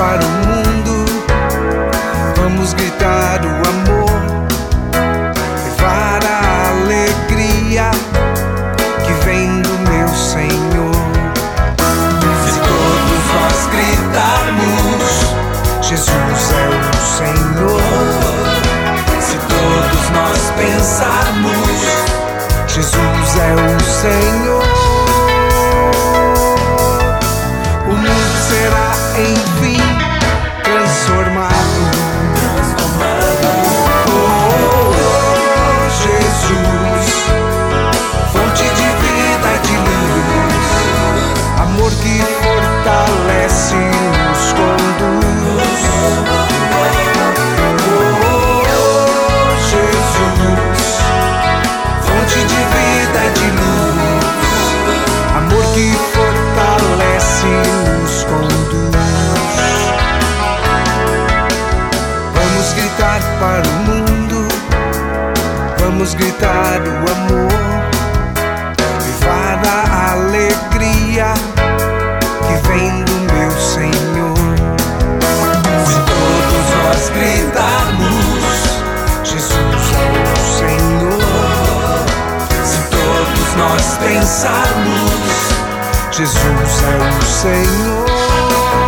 para o mundo. Vamos gritar o amor, levar a alegria que vem do meu Senhor. Se todos nós gritarmos, Jesus é o Senhor. Se todos nós pensarmos, Jesus é o Senhor. Gritar o amor, vivar a alegria que vem do meu Senhor. Se todos nós gritarmos, Jesus é o Senhor. Se todos nós pensarmos, Jesus é o Senhor.